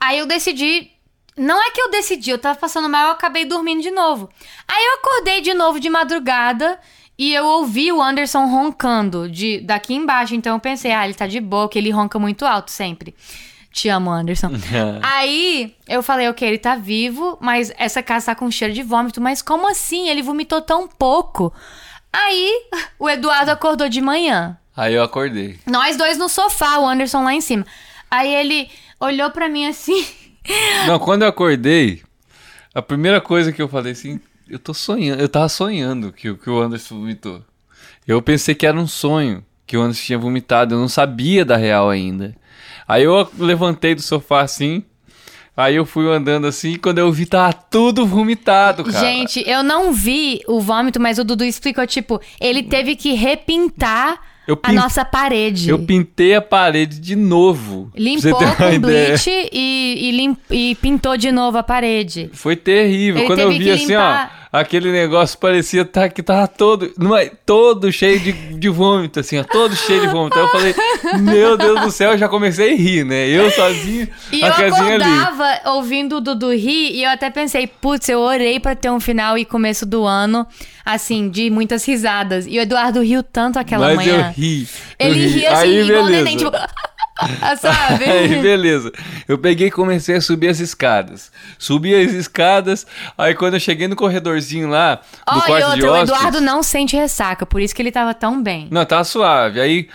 A: Aí eu decidi. Não é que eu decidi, eu tava passando mal, eu acabei dormindo de novo. Aí eu acordei de novo de madrugada e eu ouvi o Anderson roncando de daqui embaixo. Então eu pensei, ah, ele tá de boa, que ele ronca muito alto sempre. Te amo, Anderson. Aí eu falei, ok, ele tá vivo, mas essa casa tá com cheiro de vômito. Mas como assim? Ele vomitou tão pouco. Aí o Eduardo acordou de manhã.
B: Aí eu acordei.
A: Nós dois no sofá, o Anderson lá em cima. Aí ele olhou pra mim assim.
B: Não, quando eu acordei, a primeira coisa que eu falei assim, eu tô sonhando, eu tava sonhando que, que o Anderson vomitou. Eu pensei que era um sonho que o Anderson tinha vomitado, eu não sabia da real ainda. Aí eu levantei do sofá assim, aí eu fui andando assim, quando eu vi tava tudo vomitado, cara.
A: Gente, eu não vi o vômito, mas o Dudu explicou, tipo, ele teve que repintar
B: Eu
A: a
B: pin-
A: nossa parede.
B: eu pintei a parede de novo.
A: Limpou com bleach e, e, lim- e pintou de novo a parede.
B: Foi terrível.
A: Ele
B: Quando eu vi
A: que
B: assim,
A: limpar.
B: ó, aquele negócio parecia tá, que tava todo, não é, todo cheio de, de vômito, assim, ó, todo cheio de vômito. Aí eu falei, meu Deus do céu, eu já comecei a rir, né? Eu sozinho,
A: E
B: a
A: eu
B: casinha ali.
A: acordava ouvindo o Dudu rir e eu até pensei, putz, eu orei pra ter um final e começo do ano, assim, de muitas risadas. E o Eduardo riu tanto aquela
B: Mas
A: manhã.
B: eu ri. eu
A: Ele
B: ri.
A: ria assim,
B: Aí,
A: igual o
B: beleza.
A: neném, tipo... Sabe?
B: Aí, beleza. Eu peguei e comecei a subir as escadas. Subi as escadas, aí quando eu cheguei no corredorzinho lá, do
A: e
B: quarto de
A: outra, o
B: hóspedes...
A: Eduardo não sente ressaca, por isso que ele tava tão bem.
B: Não, tava suave. Aí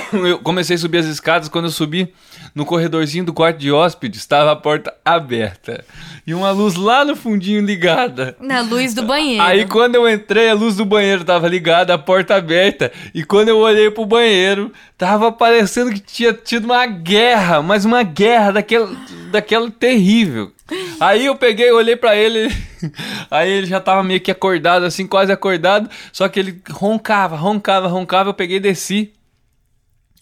B: eu comecei a subir as escadas. Quando eu subi no corredorzinho do quarto de hóspedes, estava a porta aberta. E uma luz lá no fundinho ligada.
A: Na luz do banheiro.
B: Aí quando eu entrei, a luz do banheiro tava ligada, a porta aberta. E quando eu olhei pro banheiro, tava parecendo que tinha tido uma guerra, mas uma guerra daquela, daquela terrível. Aí eu peguei, olhei pra ele, aí ele já tava meio que acordado, assim, quase acordado, só que ele roncava, roncava, roncava, eu peguei e desci.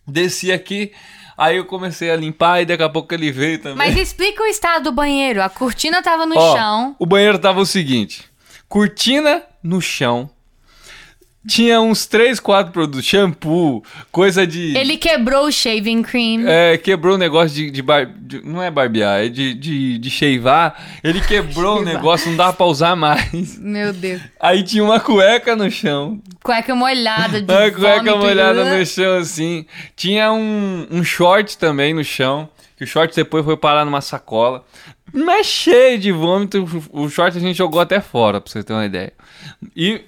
B: Desci aqui, aí eu comecei a limpar e daqui a pouco ele veio também.
A: Mas explica o estado do banheiro. A cortina tava no
B: Ó,
A: chão.
B: O banheiro tava o seguinte: cortina no chão. Tinha uns 3, 4 produtos, shampoo, coisa de.
A: Ele quebrou o shaving cream.
B: É, quebrou o negócio de, de, bar- de- Não é barbear, é de, de, de shavar. Ele quebrou o negócio, não dava pra usar mais.
A: Meu Deus.
B: Aí tinha uma cueca no chão.
A: Cueca molhada de
B: Uma cueca molhada no chão, assim. Tinha um, um short também no chão. Que o short depois foi parar numa sacola. Mas cheio de vômito. O short a gente jogou até fora, pra você ter uma ideia. E,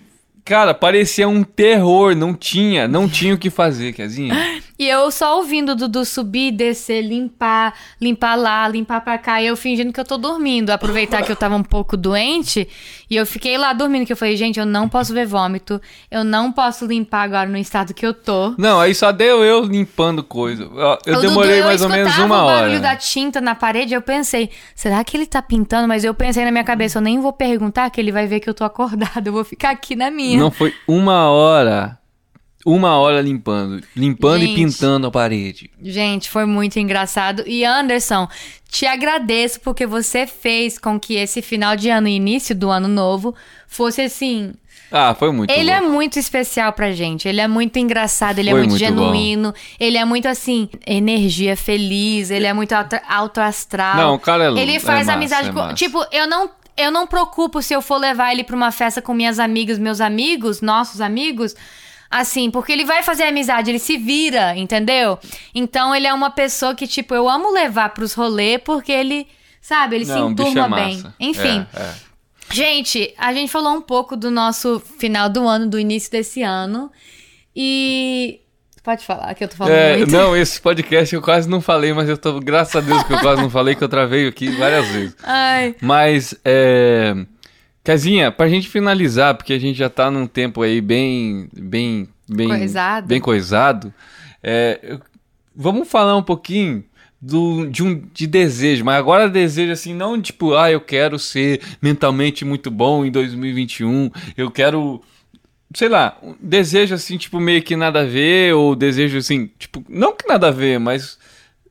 B: cara, parecia um terror. Não tinha, não tinha o que fazer, Kezinha.
A: E eu só ouvindo o Dudu subir, descer, limpar, limpar lá, limpar pra cá. E eu fingindo que eu tô dormindo. Aproveitar que eu tava um pouco doente. E eu fiquei lá dormindo, que eu falei, gente, eu não posso ver vômito. Eu não posso limpar agora no estado que eu tô.
B: Não, aí só deu eu limpando coisa. Eu
A: O
B: demorei
A: Dudu,
B: mais ou menos uma
A: o barulho
B: hora.
A: da tinta na parede, eu pensei, será que ele tá pintando? Mas eu pensei na minha cabeça, eu nem vou perguntar, que ele vai ver que eu tô acordada, eu vou ficar aqui na minha.
B: Não foi uma hora. Uma hora limpando. Limpando e
A: Gente.
B: pintando a parede.
A: Gente, foi muito engraçado. E Anderson, te agradeço porque você fez com que esse final de ano e início do ano novo fosse assim.
B: Ah, foi muito
A: Ele
B: louco.
A: é muito especial pra gente. Ele é muito engraçado, ele
B: Foi
A: é muito,
B: muito
A: genuíno. Ele é muito assim, energia feliz, ele é muito alto, astral.
B: Não, o cara é
A: Ele
B: é
A: faz
B: massa,
A: amizade
B: é
A: com. Tipo, eu não. Eu não preocupo se eu for levar ele pra uma festa com minhas amigas, meus amigos, nossos amigos. Assim, porque ele vai fazer amizade, ele se vira, entendeu? Então ele é uma pessoa que, tipo, eu amo levar pros rolês porque ele, sabe, ele
B: Não,
A: se
B: bicho
A: enturma
B: é
A: bem. Enfim.
B: É, é.
A: Gente, a gente falou um pouco do nosso final do ano, do início desse ano. E. Pode falar que eu tô falando
B: É,
A: muito.
B: não, esse podcast eu quase não falei, mas eu tô, graças a Deus que eu quase não falei, que eu travei aqui várias vezes.
A: Ai.
B: Mas, é. Casinha, pra gente finalizar, porque a gente já tá num tempo aí bem. bem. bem
A: Coisado.
B: Bem coisado. é, vamos falar um pouquinho do, de um de desejo, mas agora desejo assim, não tipo, ah, eu quero ser mentalmente muito bom em 2021, eu quero sei lá, um desejo assim, tipo, meio que nada a ver, ou desejo assim, tipo, não que nada a ver, mas,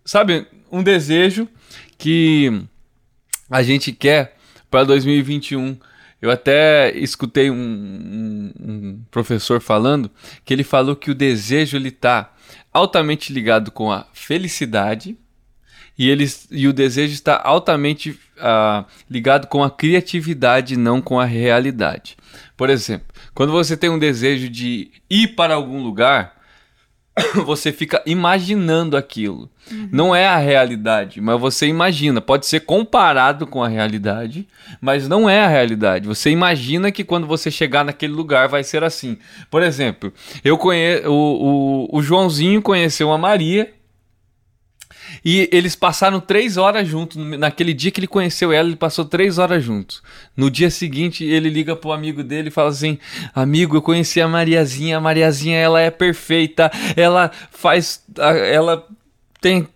B: sabe, um desejo que a gente quer para 2021. Eu até escutei um, um- um professor falando que ele falou que o desejo ele tá altamente ligado com a felicidade e, eles, e o desejo está altamente ah, ligado com a criatividade, não com a realidade. Por exemplo, quando você tem um desejo de ir para algum lugar, você fica imaginando aquilo. Não é a realidade, mas você imagina. Pode ser comparado com a realidade, mas não é a realidade. Você imagina que quando você chegar naquele lugar vai ser assim. Por exemplo, eu conheço o, o, o Joãozinho conheceu a Maria E eles passaram três horas juntos. Naquele dia que ele conheceu ela, ele passou três horas juntos. No dia seguinte, ele liga pro amigo dele e fala assim: Amigo, eu conheci a Mariazinha. A Mariazinha, ela é perfeita. Ela faz. Ela tem.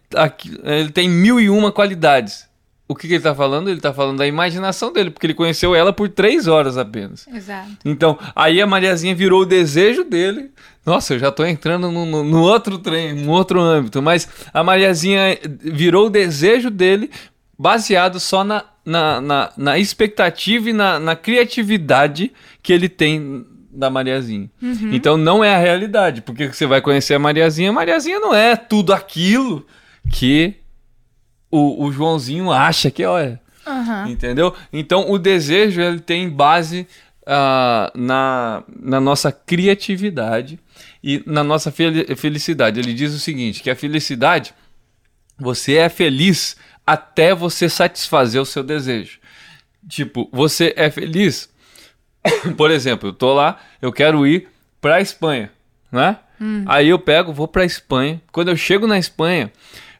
B: Ele tem mil e uma qualidades. O que, que, ele tá falando? Ele tá falando da imaginação dele, porque ele conheceu ela por três horas apenas.
A: Exato.
B: Então, aí a Mariazinha virou o desejo dele. Nossa, eu já tô entrando no, no, no outro trem, no outro âmbito. Mas a Mariazinha virou o desejo dele baseado só na, na, na, na expectativa e na, na criatividade que ele tem da Mariazinha. Uhum. Então não é a realidade, porque você vai conhecer a Mariazinha, a Mariazinha não é tudo aquilo que o, o Joãozinho acha que é. Uhum. Entendeu? Então o desejo ele tem base uh, na, na nossa criatividade e na nossa felicidade. Ele diz o seguinte: que a felicidade, você é feliz até você satisfazer o seu desejo. Tipo, você é feliz. Por exemplo, eu tô lá, eu quero ir pra Espanha, né? Hum. Aí eu pego, vou pra Espanha. Quando eu chego na Espanha,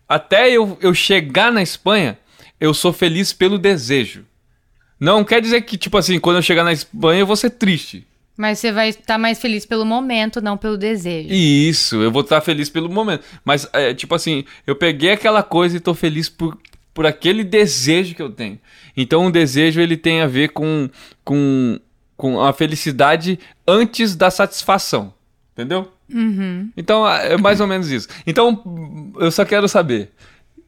B: até eu, eu chegar na Espanha, eu sou feliz pelo desejo. Não quer dizer que, tipo assim, quando eu chegar na Espanha eu vou ser triste.
A: Mas você vai estar tá mais feliz pelo momento, não pelo desejo.
B: Isso, eu vou estar tá feliz pelo momento. Mas, é, tipo assim, eu peguei aquela coisa e tô feliz por, por aquele desejo que eu tenho. Então, o desejo, ele tem a ver com, com, com a felicidade antes da satisfação. Entendeu?
A: Uhum.
B: Então, é mais ou menos isso. Então, eu só quero saber.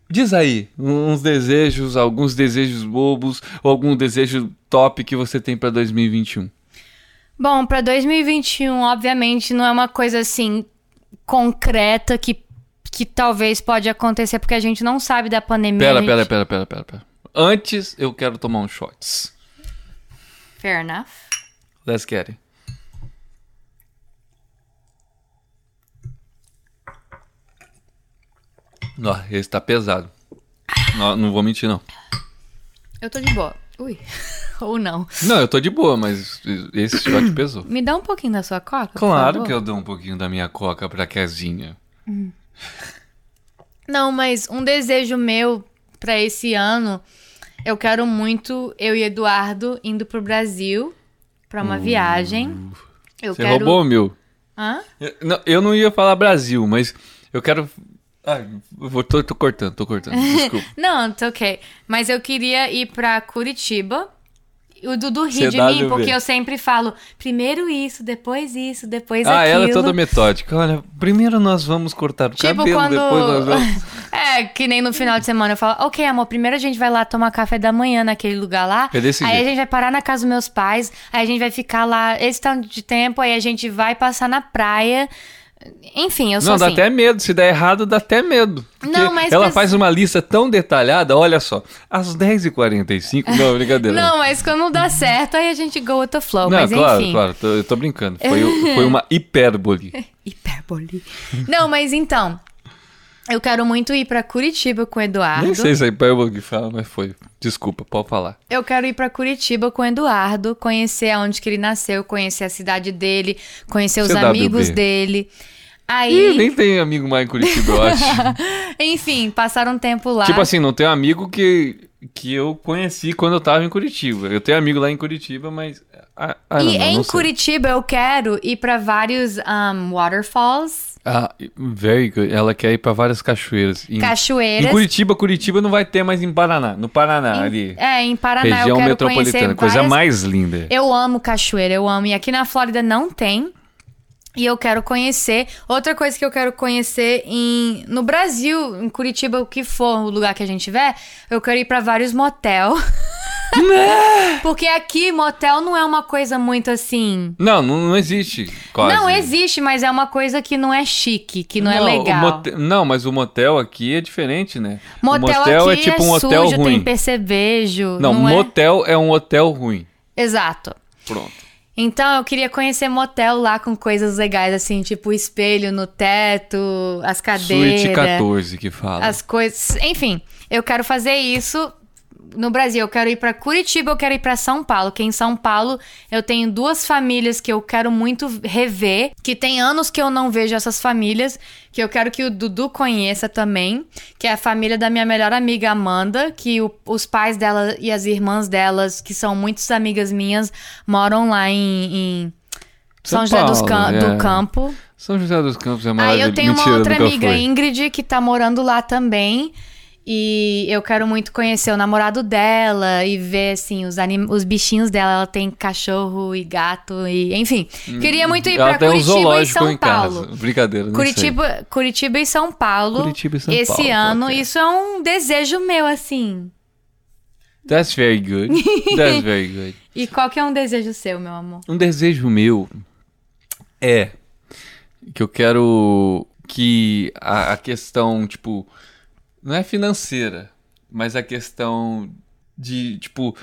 B: Diz aí uns desejos, alguns desejos bobos ou algum desejo top que você tem para 2021.
A: Bom, para 2021, obviamente, não é uma coisa assim concreta que, que talvez pode acontecer porque a gente não sabe da pandemia.
B: Pera,
A: gente...
B: pera, pera, pera, pera, pera. Antes eu quero tomar uns shots.
A: Fair enough.
B: Let's get it. Esse tá pesado. Não, não vou mentir, não.
A: Eu tô de boa. Ui. Ou não.
B: Não, eu tô de boa, mas esse shot pesou.
A: Me dá um pouquinho da sua coca?
B: Claro que eu dou um pouquinho da minha coca pra Kezinha.
A: Hum. Não, mas um desejo meu pra esse ano, eu quero muito, eu e Eduardo, indo pro Brasil pra uma uh, viagem.
B: Eu você quero... roubou, meu?
A: Hã?
B: Eu não, eu não ia falar Brasil, mas eu quero ah, vou, tô, tô, cortando, tô cortando. Desculpa.
A: não, tá ok. Mas eu queria ir pra Curitiba. O Dudu ri de mim, porque eu sempre falo primeiro isso, depois isso, depois
B: ah,
A: aquilo. Ah,
B: ela é toda metódica. Olha, primeiro nós vamos cortar o tipo cabelo, quando... depois nós vamos...
A: é, que nem no final de semana eu falo, ok, amor, primeiro a gente vai lá tomar café da manhã naquele lugar lá.
B: É desse
A: aí
B: jeito.
A: a gente vai parar na casa dos meus pais, aí a gente vai ficar lá esse tanto de tempo, aí a gente vai passar na praia... Enfim, eu sou
B: Não,
A: assim.
B: dá até medo. Se der errado, dá até medo.
A: Não, mas
B: ela faz uma lista tão detalhada, olha só. Às 10h45. Não, brincadeira.
A: não, mas quando dá certo, aí a gente go with the flow.
B: Não,
A: mas
B: claro,
A: enfim.
B: claro. Tô, eu tô brincando. Foi, foi uma hipérbole.
A: hipérbole. não, mas então. Eu quero muito ir pra Curitiba com o Eduardo.
B: Nem sei se é hipérbole que fala, mas foi. Desculpa, pode falar.
A: Eu quero ir pra Curitiba com o Eduardo, conhecer aonde que ele nasceu, conhecer a cidade dele, conhecer os CWB. amigos dele. Aí...
B: Ih, nem tem amigo mais em Curitiba, eu acho.
A: Enfim, passaram um tempo lá.
B: Tipo assim, não tem amigo que, que eu conheci quando eu tava em Curitiba. Eu tenho amigo lá em Curitiba, mas. Ah, ah,
A: e
B: não,
A: em
B: não
A: Curitiba eu quero ir para vários um, waterfalls.
B: Ah, very good. Ela quer ir para várias cachoeiras. Em,
A: cachoeiras.
B: Em Curitiba, Curitiba não vai ter mais em Paraná. No Paraná,
A: em,
B: ali.
A: É, em Paraná
B: região
A: eu quero
B: metropolitana. Coisa
A: várias...
B: mais linda.
A: Eu amo cachoeira, eu amo. E aqui na Flórida não tem. E eu quero conhecer. Outra coisa que eu quero conhecer em, no Brasil, em Curitiba, o que for o lugar que a gente tiver, eu quero ir para vários motel. Né? Porque aqui motel não é uma coisa muito assim.
B: Não, não, não existe. Quase.
A: Não existe, mas é uma coisa que não é chique, que não, é não é legal.
B: Motel, não, mas o motel aqui é diferente, né?
A: Motel,
B: motel
A: é
B: tipo
A: é
B: um hotel
A: sujo,
B: ruim.
A: Tem percevejo.
B: Não,
A: não
B: motel é... é um hotel ruim.
A: Exato.
B: Pronto.
A: Então eu queria conhecer motel lá com coisas legais, assim, tipo o espelho no teto, as cadeiras.
B: Suíte 14 que fala.
A: As coisas. Enfim, eu quero fazer isso no Brasil, eu quero ir pra Curitiba, eu quero ir pra São Paulo. Que em São Paulo eu tenho duas famílias que eu quero muito rever, que tem anos que eu não vejo essas famílias, que eu quero que o Dudu conheça também, que é a família da minha melhor amiga Amanda, que o- os pais dela e as irmãs delas, que são muitas amigas minhas, moram lá em, em São,
B: São
A: José dos
B: Paulo,
A: Cam-
B: é.
A: do Campo.
B: São José dos Campos é
A: Aí
B: maravilhoso.
A: eu tenho uma
B: Mentira,
A: outra
B: nunca
A: amiga,
B: foi.
A: Ingrid, que tá morando lá também. E eu quero muito conhecer o namorado dela e ver, assim, os, anim... os bichinhos dela. Ela tem cachorro e gato e... Enfim, queria muito ir
B: Ela
A: pra
B: tem um
A: Curitiba e São Paulo.
B: casa. Brincadeira,
A: Curitiba, Curitiba e São Paulo.
B: Curitiba e São
A: esse
B: Paulo,
A: ano.
B: ok.
A: Isso é um desejo meu, assim.
B: sei. That's very good. That's very good.
A: E qual que é um desejo seu, meu amor?
B: Um desejo meu é que eu quero que a, a questão, tipo, não é financeira, mas a questão de, tipo,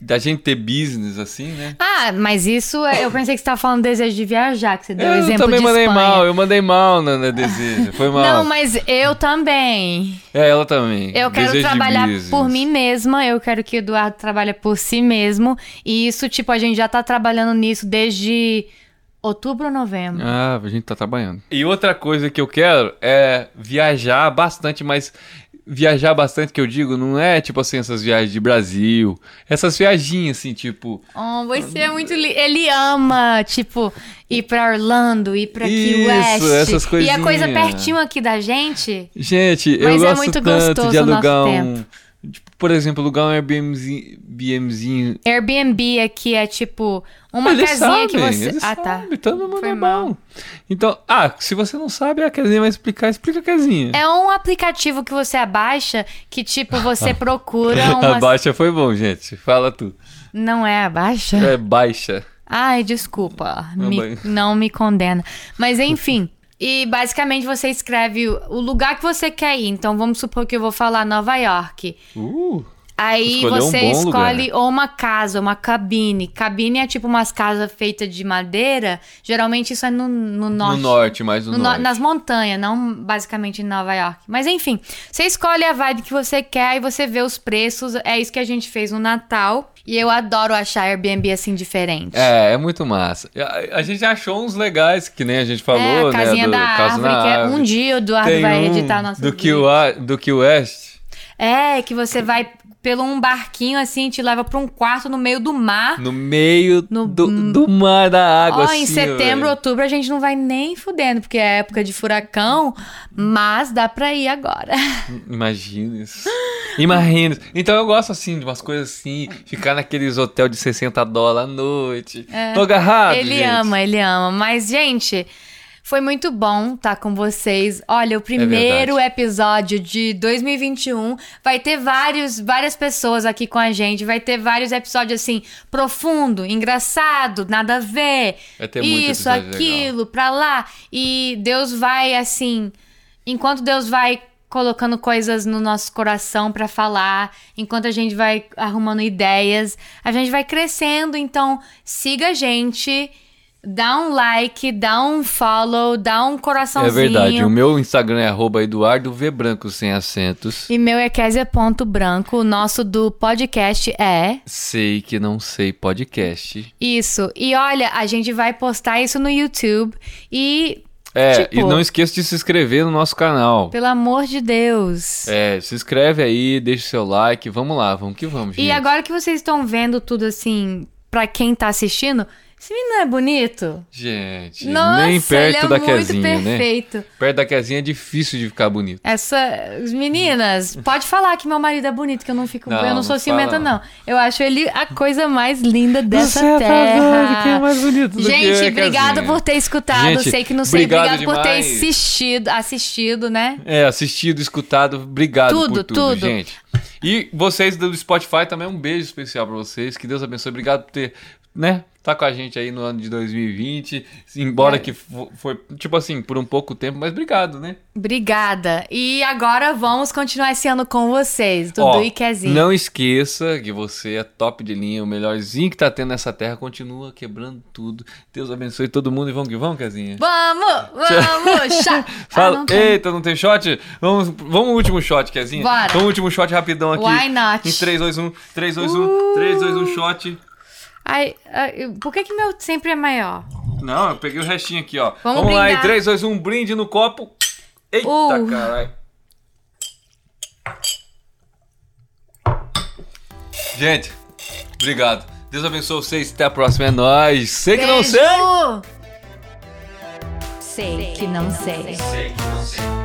B: da gente ter business assim, né?
A: Ah, mas isso... é- Eu pensei que você tava falando desejo de viajar, que você deu
B: eu
A: exemplo
B: também
A: de
B: mandei
A: Espanha.
B: mal, eu mandei mal no, no desejo, foi mal.
A: Não, mas eu também.
B: É, ela também.
A: Eu quero
B: Desejo de
A: trabalhar por mim mesma, eu quero que o Eduardo trabalhe por si mesmo. E isso, tipo, a gente já tá trabalhando nisso desde outubro ou novembro.
B: Ah, a gente tá trabalhando. E outra coisa que eu quero é viajar bastante, mas viajar bastante que eu digo não é tipo assim essas viagens de Brasil, essas viaginhas assim, tipo,
A: Oh, você é muito. Li... Ele ama, tipo, ir pra Orlando, ir pra Key
B: Isso,
A: West.
B: essas
A: E a coisa
B: coisinhas.
A: pertinho aqui da gente.
B: gente, eu
A: Mas é
B: gosto
A: muito
B: tanto
A: gostoso
B: de
A: o nosso
B: alugar um,
A: tempo.
B: Tipo, por exemplo, alugar um Airbnbzinho.
A: Airbnb aqui é tipo uma
B: Eles
A: casinha que
B: sabem,
A: você.
B: eles
A: ah, tá.
B: sabem, todo mundo
A: Foi
B: é
A: mal.
B: bom. Então, ah, se você não sabe, a Casinha vai explicar, explica a Casinha.
A: É um aplicativo que você abaixa que, tipo, você procura uma.
B: A baixa foi bom, gente. Fala tu.
A: Não é abaixa?
B: É baixa.
A: Ai, desculpa.
B: Não,
A: Me- não me condena. Mas enfim. E basicamente você escreve o lugar que você quer ir. Então vamos supor que eu vou falar Nova York.
B: Uh,
A: Aí
B: um
A: você
B: bom
A: escolhe ou uma casa, uma cabine. Cabine é tipo umas casas feitas de madeira. Geralmente isso é no, no norte.
B: no norte, mais no,
A: No no-
B: norte.
A: nas montanhas, não basicamente em Nova York. Mas enfim, você escolhe a vibe que você quer e você vê os preços. É isso que a gente fez no Natal. E eu adoro achar Airbnb assim diferente.
B: É, é muito massa. A, a gente achou uns legais, que nem a gente falou,
A: é, a
B: né?
A: casinha
B: do
A: da árvore, que é um dia o Eduardo vai
B: um
A: editar nosso
B: do
A: vídeo.
B: Key, do Key West.
A: É, que você vai pelo um barquinho assim, te leva pra um quarto no meio do mar.
B: No meio
A: No-
B: do, do mar da água,
A: Ó,
B: assim,
A: em setembro,
B: velho.
A: outubro a gente não vai nem fudendo, porque é época de furacão, mas dá pra ir agora.
B: Imagina isso. Imagina. isso. Então eu gosto, assim, de umas coisas assim, ficar naqueles hotel de 60 dólares à noite. Tô agarrado,
A: É. ele
B: gente.
A: ama, ele ama. Mas, gente, foi muito bom estar com vocês. Olha, o primeiro
B: verdade.
A: episódio de 2021 vai ter vários, várias pessoas aqui com a gente. Vai ter vários episódios assim, profundo, engraçado, nada a ver.
B: Vai ter
A: Isso, aquilo, pra lá. E Deus vai, assim, enquanto Deus vai colocando coisas no nosso coração pra falar, enquanto a gente vai arrumando ideias, a gente vai crescendo. Então, siga a gente, dá um like, dá um follow, dá um
B: É
A: coraçãozinho.
B: verdade. O meu Instagram é arroba Eduardo V Branco sem acentos.
A: E meu é Kézia.branco. O nosso do podcast é
B: Sei que não sei podcast.
A: isso. E olha, a gente vai postar isso no YouTube. E,
B: É,
A: Tipo-
B: e não esqueça de se inscrever no nosso canal.
A: pelo amor de Deus.
B: É, se inscreve aí, deixa o seu like. Vamos lá, vamos que vamos, gente.
A: E agora que vocês estão vendo tudo assim, pra quem tá assistindo, esse menino é bonito?
B: Gente,
A: Nossa,
B: nem perto
A: ele é
B: da
A: muito
B: casinha, né?
A: perfeito.
B: Perto da casinha é difícil de ficar bonito.
A: Essa, meninas, pode falar que meu marido é bonito, que eu não fico,
B: Não,
A: eu não
B: não
A: sou
B: fala,
A: ciumenta
B: não.
A: não. Eu acho ele a coisa mais linda dessa
B: Você tá
A: terra.
B: doido, quem é mais bonito que
A: Gente, obrigado por ter escutado.
B: Gente,
A: sei que não sei,
B: obrigado
A: obrigado por ter assistido, assistido, né?
B: É, assistido, escutado, obrigado
A: Tudo,
B: por tudo,
A: tudo.
B: gente. E vocês do Spotify também, um beijo especial pra vocês. Que Deus abençoe. Obrigado por ter, né, tá com a gente aí no ano de 2020. Embora
A: É.
B: que fo- foi, tipo assim, por um pouco tempo, mas obrigado, né?
A: Obrigada. E agora vamos continuar esse ano com vocês, Dudu
B: Ó,
A: e Kezinho.
B: Não esqueça que você é top de linha, o melhorzinho que tá tendo nessa terra, continua quebrando tudo. Deus abençoe todo mundo e vamos que vamos, Kezinha.
A: Vamos, vamos, chá.
B: Fala,
A: Ah, não tem.
B: eita, não tem shot? Vamos, vamos último shot, Kezinha.
A: Bora.
B: Vamos último shot rapidão aqui.
A: Why not?
B: Em 3, 2, 1, 3, 2, 1, 3, 2, 1, shot.
A: Ai, ai, por que que meu sempre é maior?
B: Não, eu peguei o restinho aqui, ó.
A: Vamos
B: Vamos, lá, em
A: brindar.
B: 3, 2, 1, brinde no copo. Eita,
A: Uh.
B: caralho. Gente, obrigado. Deus abençoe vocês. Até a próxima. É nóis. Sei que não
A: Beijo!
B: sei.
A: Sei que não sei.
B: Sei que não sei.